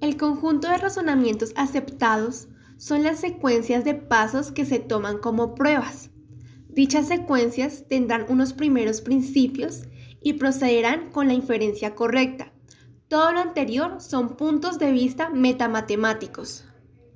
El conjunto de razonamientos aceptados son las secuencias de pasos que se toman como pruebas. Dichas secuencias tendrán unos primeros principios y procederán con la inferencia correcta. Todo lo anterior son puntos de vista metamatemáticos.